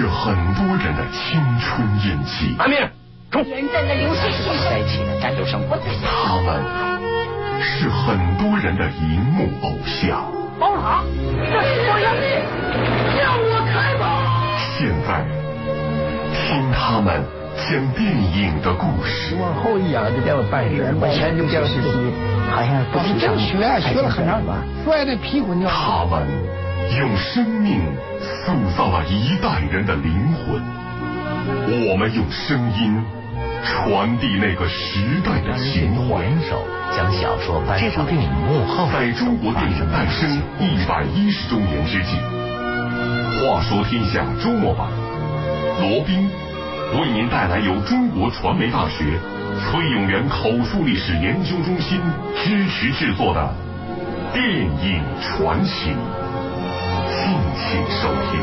是很多人的青春印记。阿明，冲！短暂的流逝在一起的战斗生活。他们是很多人的荧幕偶像。宝塔，这是我杨毅，让我开吧！现在听他们讲电影的故事。往后一仰就叫半人，往前就叫是西，好像不提倡。学学了很长时间，摔的屁滚尿。他们用生命塑造了一代人的灵魂，我们用声音传递那个时代的情怀。联手将小说搬上电影幕后，在中国电影诞生一百一十周年之际，话说天下周末版，罗宾为您带来由中国传媒大学崔永元口述历史研究中心支持制作的电影传奇，敬请收听。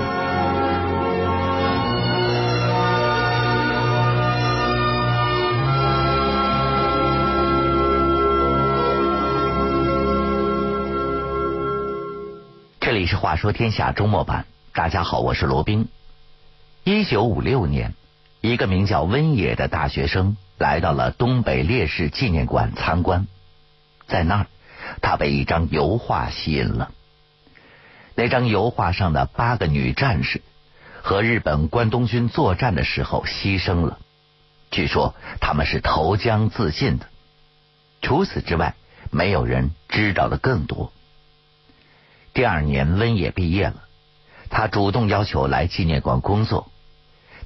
这里是《话说天下》周末版，大家好，我是罗宾。一九五六年，一个名叫温野的大学生来到了东北烈士纪念馆参观，在那儿，他被一张油画吸引了。那张油画上的八个女战士和日本关东军作战的时候牺牲了，据说他们是投江自尽的。除此之外，没有人知道的更多。第二年，温野毕业了，他主动要求来纪念馆工作。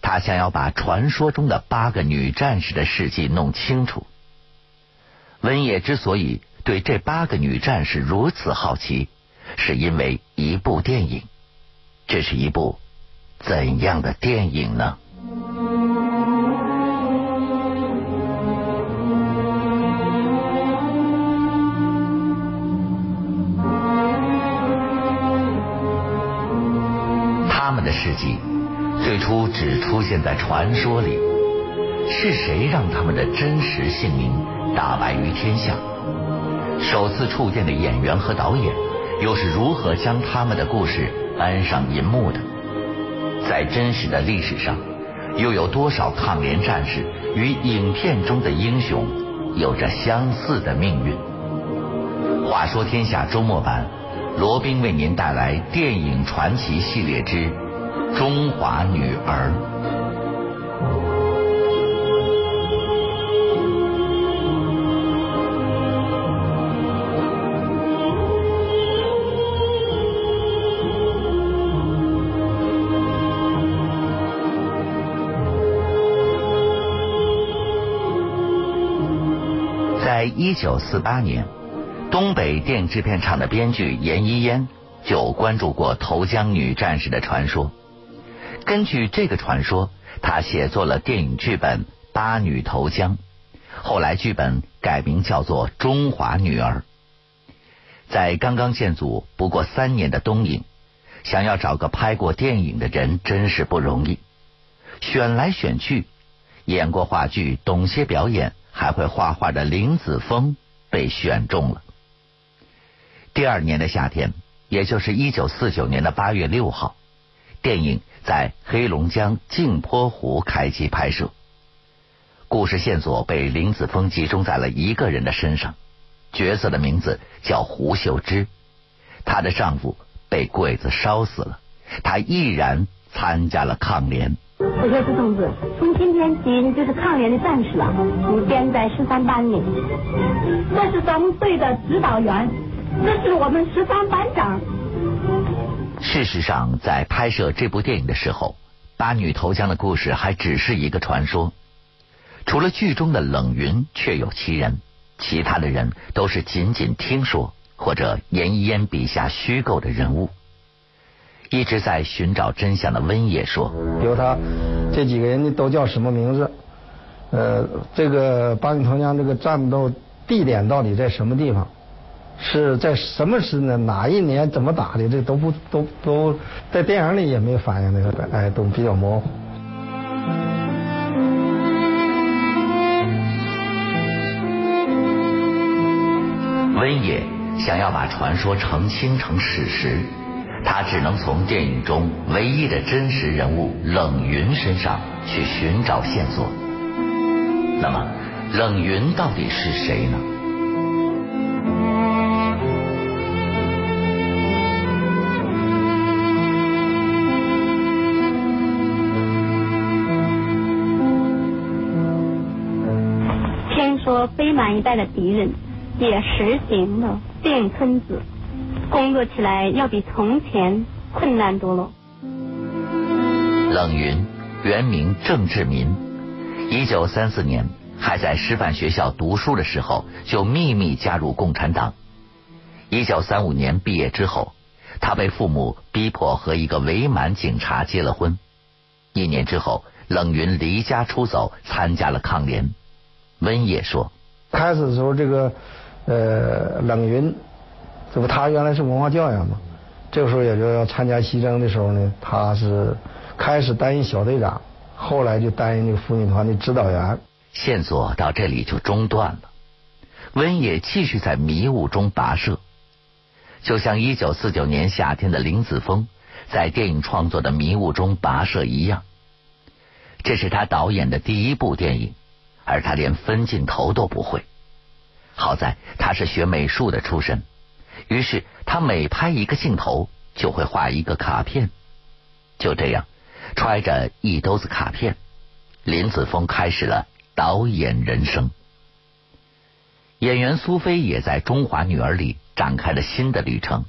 他想要把传说中的八个女战士的事迹弄清楚。温野之所以对这八个女战士如此好奇，是因为一部电影。这是一部怎样的电影呢？他们的事迹最初只出现在传说里，是谁让他们的真实姓名大白于天下？首次触电的演员和导演又是如何将他们的故事搬上银幕的？在真实的历史上，又有多少抗联战士与影片中的英雄有着相似的命运？话说天下周末版，罗宾为您带来电影传奇系列之《中华女儿》。一九四八年，东北电影制片厂的编剧严一烟就关注过投江女战士的传说。根据这个传说，他写作了电影剧本《八女投江》，后来剧本改名叫做《中华女儿》。在刚刚建组不过三年的东影，想要找个拍过电影的人真是不容易。选来选去，演过话剧、懂些表演、还会画画的林子峰被选中了。第二年的夏天，也就是一九四九年的八月六号，电影在黑龙江镜泊湖开机拍摄。故事线索被林子峰集中在了一个人的身上，角色的名字叫胡秀芝。她的丈夫被鬼子烧死了，她毅然参加了抗联。胡秀芝同志，从今天起你就是抗联的战士了，你编在十三班里。这是咱们队的指导员，这是我们十三班长。事实上，在拍摄这部电影的时候，八女投江的故事还只是一个传说。除了剧中的冷云确有其人，其他的人都是仅仅听说或者严一烟笔下虚构的人物。一直在寻找真相的温野说：“比如他这几个人都叫什么名字？呃，这个八女投江这个战斗地点到底在什么地方？是在什么时呢？哪一年怎么打的？这都不都都在电影里也没反映那个，哎，都比较模糊。温野想要把传说澄清成史实，他只能从电影中唯一的真实人物冷云身上去寻找线索。那么，冷云到底是谁呢？听说非满一带的敌人也实行了电村子。工作起来要比从前困难多了。冷云原名郑志民，一九三四年还在师范学校读书的时候，就秘密加入共产党。一九三五年毕业之后，他被父母逼迫和一个伪满警察结了婚。一年之后，冷云离家出走，参加了抗联。温也说，开始的时候，这个呃冷云。这不，他原来是文化教养嘛，这个时候也就要参加西征的时候呢，他是开始担任小队长，后来就担任那个妇女团的指导员。线索到这里就中断了，温野继续在迷雾中跋涉，就像一九四九年夏天的林子峰在电影创作的迷雾中跋涉一样。这是他导演的第一部电影，而他连分镜头都不会。好在他是学美术的出身。于是他每拍一个镜头，就会画一个卡片。就这样，揣着一兜子卡片，林子峰开始了导演人生。演员苏菲也在《中华女儿》里展开了新的旅程。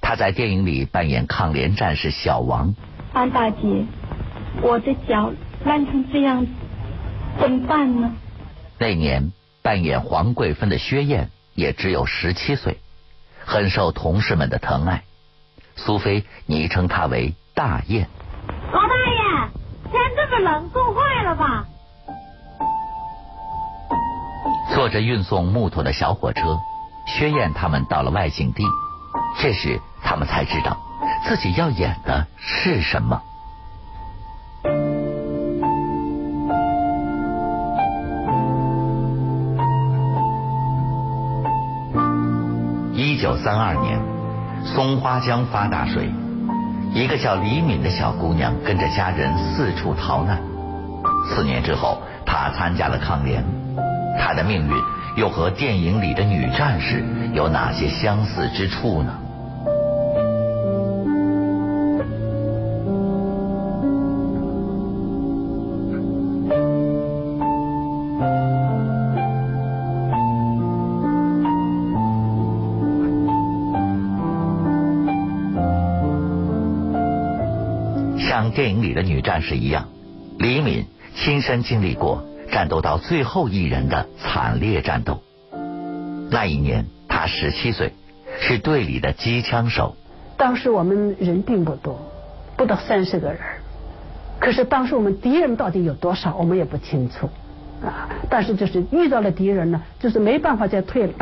她在电影里扮演抗联战士小王。安大姐，我的脚烂成这样，怎么办呢？那年扮演黄桂芬的薛燕也只有十七岁。很受同事们的疼爱，苏菲昵称他为大雁。老大爷，天这么冷，冻坏了吧？坐着运送木头的小火车，薛燕他们到了外景地。这时，他们才知道自己要演的是什么。一九三二年，松花江发大水，一个叫李敏的小姑娘跟着家人四处逃难。四年之后，她参加了抗联。她的命运又和电影里的女战士有哪些相似之处呢？的女战士一样，李敏亲身经历过战斗到最后一人的惨烈战斗。那一年她十七岁，是队里的机枪手。当时我们人并不多，不到三十个人。可是当时我们敌人到底有多少，我们也不清楚啊。但是就是遇到了敌人呢，就是没办法再退了。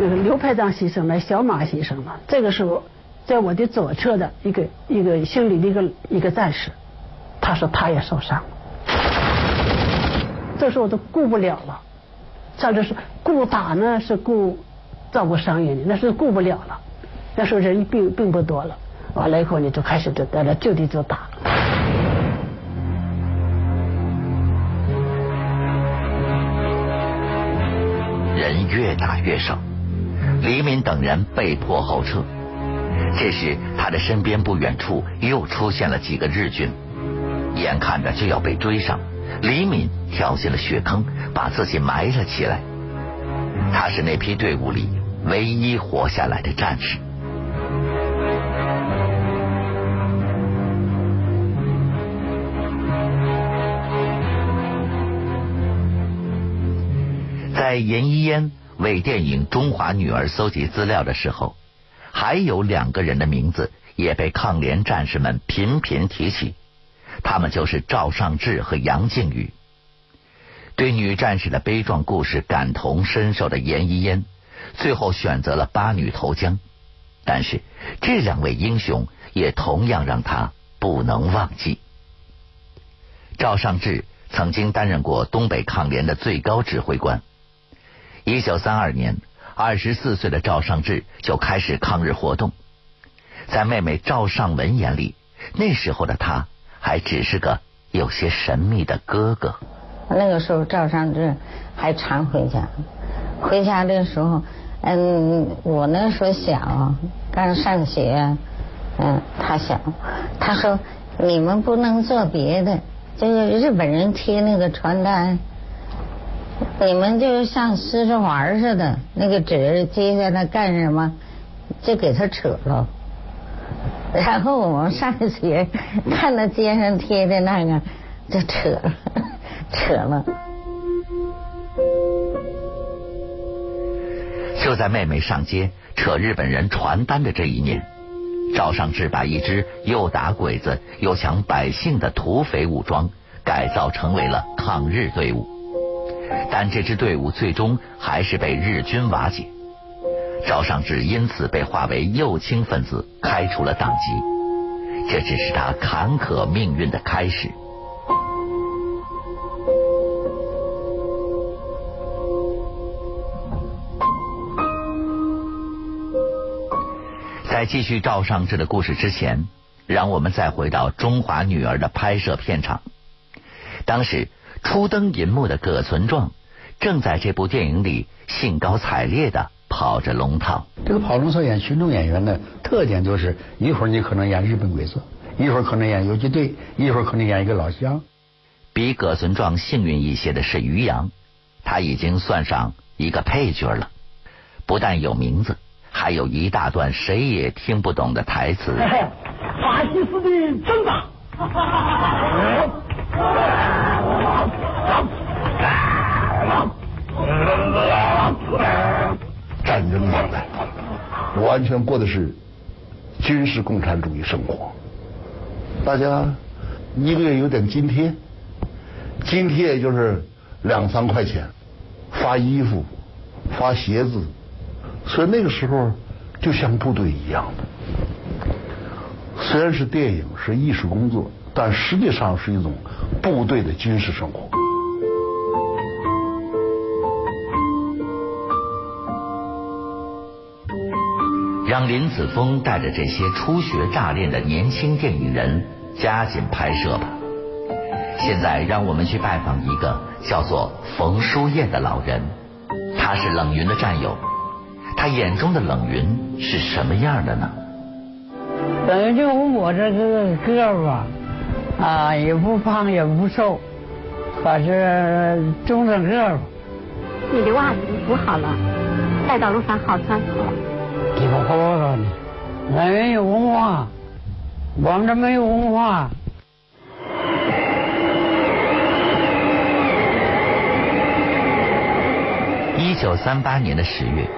那个刘排长牺牲了，小马牺牲了，这个时候。在我的左侧的一个一个姓李的一个一个战士，他说他也受伤。这时候我都顾不了了，上这是顾打呢是顾照顾伤员的，那是顾不了了。那时候人并并不多了，完了以后呢就开始就在那就地就打。人越打越少，黎民等人被迫后撤。这时，他的身边不远处又出现了几个日军，眼看着就要被追上。李敏跳进了雪坑，把自己埋了起来。他是那批队伍里唯一活下来的战士。在严一烟为电影《中华女儿》搜集资料的时候。还有两个人的名字也被抗联战士们频频提起，他们就是赵尚志和杨靖宇。对女战士的悲壮故事感同身受的严一烟，最后选择了八女投江。但是这两位英雄也同样让他不能忘记。赵尚志曾经担任过东北抗联的最高指挥官。一九三二年。二十四岁的赵尚志就开始抗日活动。在妹妹赵尚文眼里，那时候的他还只是个有些神秘的哥哥。那个时候赵尚志还常回家，回家的时候，嗯，我那时候小，刚上学，嗯，他小，他说你们不能做别的，就是日本人贴那个传单，你们就像撕着玩似的，那个纸接下来干什么，就给他扯了。然后我们上学看到街上贴的那个，就扯了。扯了。就在妹妹上街扯日本人传单的这一年，赵尚志把一支又打鬼子又抢百姓的土匪武装改造成为了抗日队伍，但这支队伍最终还是被日军瓦解，赵尚志因此被划为右倾分子，开除了党籍，这只是他坎坷命运的开始。在继续赵尚志的故事之前，让我们再回到《中华女儿》的拍摄片场。当时初登银幕的葛存壮，正在这部电影里兴高采烈的跑着龙套。这个跑龙套演群众演员的特点就是，一会儿你可能演日本鬼子，一会儿可能演游击队，一会儿可能演一个老乡。比葛存壮幸运一些的是于洋，他已经算上一个配角了，不但有名字。还有一大段谁也听不懂的台词。法西斯的挣扎。战争年代，完全过的是军事共产主义生活。大家一个月有点津贴，津贴也就是两三块钱，发衣服，发鞋子。所以那个时候就像部队一样的，虽然是电影是艺术工作，但实际上是一种部队的军事生活。让林子峰带着这些初学乍练的年轻电影人加紧拍摄吧。现在让我们去拜访一个叫做冯书燕的老人，他是冷云的战友。他眼中的冷云是什么样的呢？等于就我这个个儿吧，啊，也不胖也不瘦，可是中等个儿。你的袜子补好了，带到路上好穿。你不好了，冷云有文化，我们这没有文化。一九三八年的十月。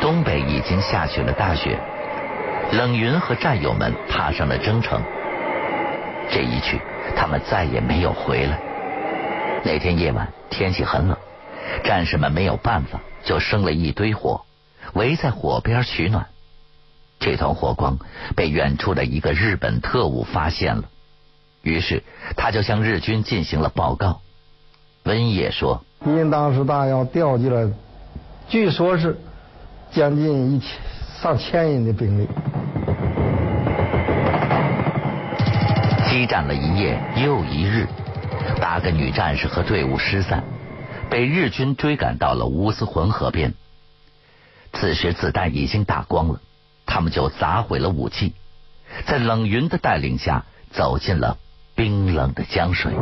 东北已经下起了大雪，冷云和战友们踏上了征程。这一去，他们再也没有回来。那天夜晚，天气很冷，战士们没有办法，就生了一堆火，围在火边取暖。这团火光被远处的一个日本特务发现了，于是他就向日军进行了报告。温野说：“因当时大药调集了，据说是。”将近一千上千人的兵力，激战了一夜又一日，八个女战士和队伍失散，被日军追赶到了乌斯浑河边。此时子弹已经打光了，他们就砸毁了武器，在冷云的带领下走进了冰冷的江水。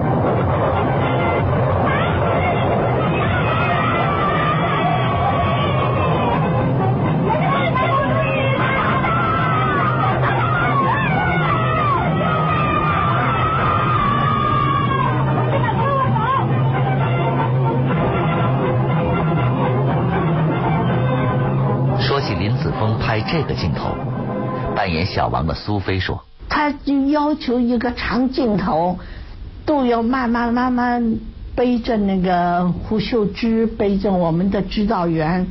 小王的苏菲说：“他就要求一个长镜头，都要慢慢慢慢背着那个胡秀芝，背着我们的指导员，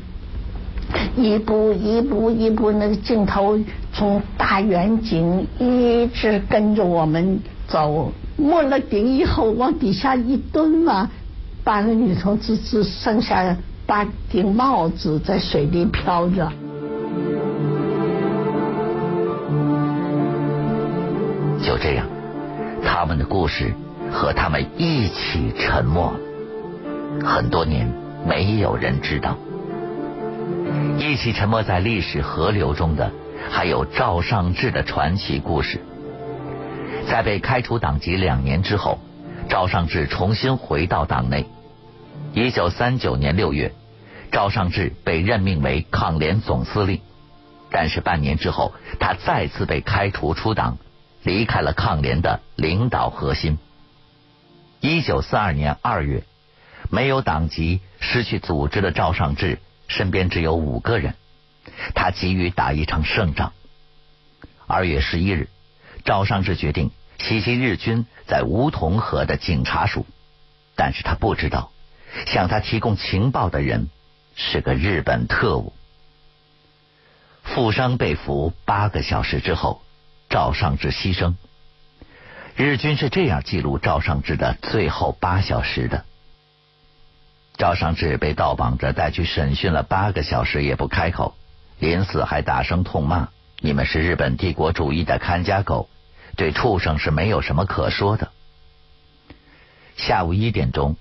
一步一步一步那个镜头从大远景一直跟着我们走，没了顶以后往底下一蹲嘛，把那女同志只剩下八顶帽子在水里飘着。”就这样，他们的故事和他们一起沉没了。很多年，没有人知道。一起沉没在历史河流中的，还有赵尚志的传奇故事。在被开除党籍两年之后，赵尚志重新回到党内。一九三九年六月，赵尚志被任命为抗联总司令，但是半年之后，他再次被开除出党，离开了抗联的领导核心。一九四二年二月，没有党籍、失去组织的赵尚志身边只有五个人，他急于打一场胜仗。二月十一日，赵尚志决定袭击日军在梧桐河的警察署，但是他不知道。向他提供情报的人是个日本特务。负伤被俘八个小时之后，赵尚志牺牲。日军是这样记录赵尚志的最后八小时的：赵尚志被倒绑着带去审讯了八个小时也不开口，临死还大声痛骂：“你们是日本帝国主义的看家狗，对畜生是没有什么可说的。”下午一点钟。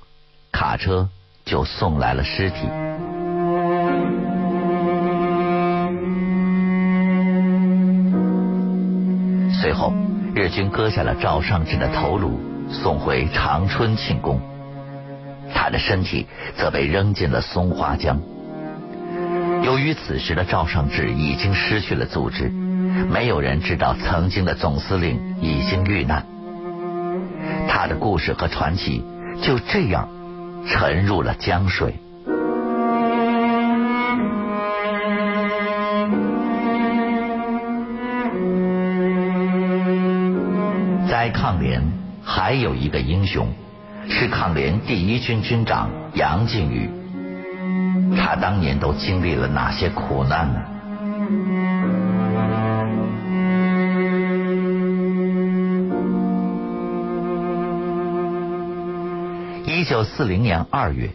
卡车就送来了尸体。随后，日军割下了赵尚志的头颅，送回长春庆功。他的身体则被扔进了松花江。由于此时的赵尚志已经失去了组织，没有人知道曾经的总司令已经遇难。他的故事和传奇就这样。沉入了江水。抗联还有一个英雄，是抗联第一军军长杨靖宇。他当年都经历了哪些苦难呢？一九四零年二月，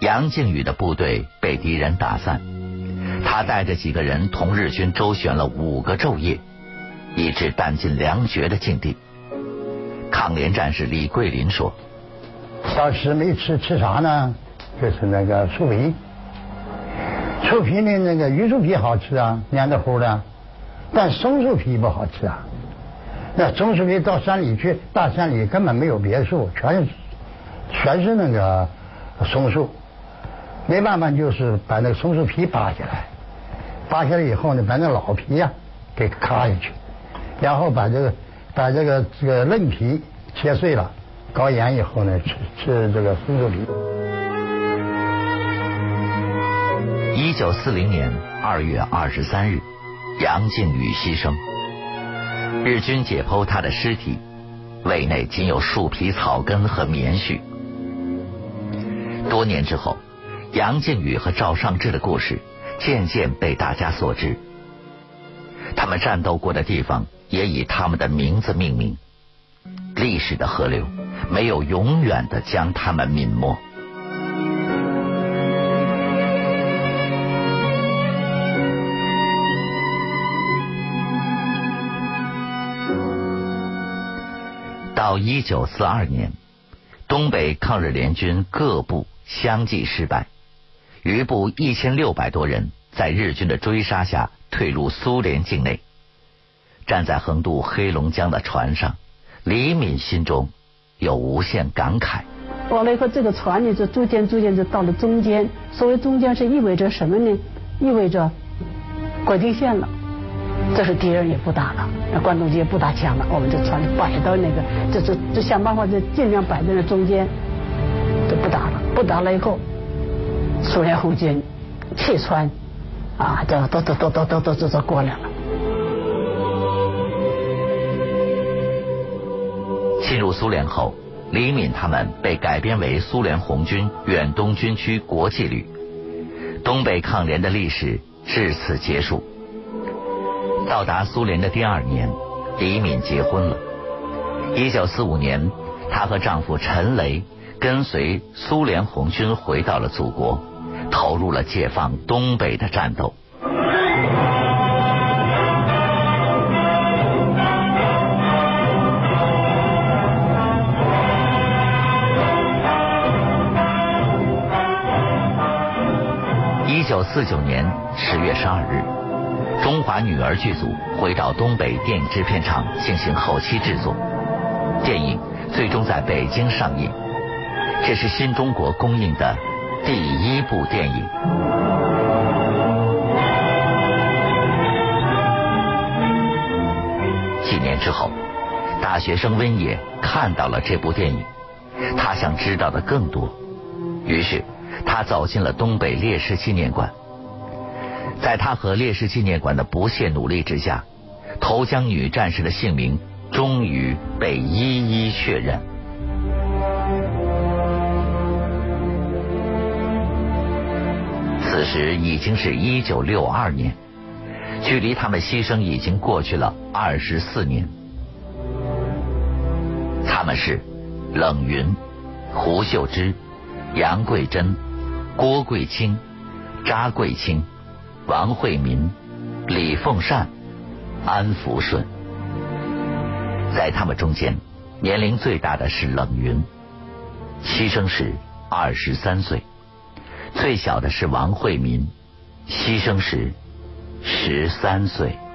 杨靖宇的部队被敌人打散，他带着几个人同日军周旋了五个昼夜，以致弹尽粮绝的境地。抗联战士李桂林说：“当时没吃吃啥呢？就是那个树皮，树皮的那个榆树皮好吃啊，黏的糊的，但松树皮不好吃啊。那松树皮到山里去，大山里根本没有别墅，全是。”全是那个松树，没办法，就是把那个松树皮扒下来，扒下来以后呢，把那老皮呀给咔下去，然后把这个把这个这个嫩皮切碎了，搞盐以后呢，吃吃这个松树皮。一九四零年二月二十三日，杨靖宇牺牲，日军解剖他的尸体，胃内仅有树皮、草根和棉絮。多年之后，杨靖宇和赵尚志的故事渐渐被大家所知。他们战斗过的地方也以他们的名字命名。历史的河流没有永远的将他们泯没。到一九四二年，东北抗日联军各部。相继失败，余部一千六百多人在日军的追杀下退入苏联境内。站在横渡黑龙江的船上，李敏心中有无限感慨。完了以后，这个船呢就逐渐逐渐就到了中间。所谓中间是意味着什么呢？意味着国境线了。这时敌人也不打了，那关东军也不打枪了，我们就船摆到那个，就就就想办法就尽量摆在那中间。就不打了，不打了以后，苏联红军弃船，啊，就都都都都都都都都过来了。进入苏联后，李敏他们被改编为苏联红军远东军区国际旅，东北抗联的历史至此结束。到达苏联的第二年，李敏结婚了。一九四五年，她和丈夫陈雷。跟随苏联红军回到了祖国，投入了解放东北的战斗。一九四九年十月十二日中华女儿剧组回到东北电影制片厂进行后期制作。电影最终在北京上映这是新中国公映的第一部电影。几年之后，大学生温野看到了这部电影，他想知道的更多，于是他走进了东北烈士纪念馆。在他和烈士纪念馆的不懈努力之下，投江女战士的姓名终于被一一确认。时已经是一九六二年，距离他们牺牲已经过去了二十四年。他们是冷云、胡秀芝、杨桂珍、郭桂清、查桂清、王惠民、李凤善、安福顺。在他们中间，年龄最大的是冷云，牺牲时二十三岁。最小的是王惠民，牺牲时十三岁。